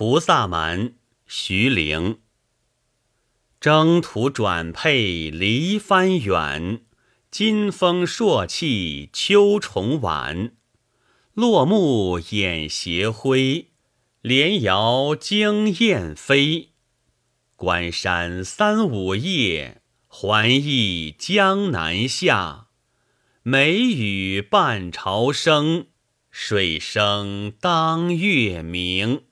菩萨蛮，徐陵。征途转配离帆远，金风朔气秋虫晚。落木掩斜晖，连摇惊雁飞。关山三五夜，还忆江南下。梅雨半潮生，水声当月明。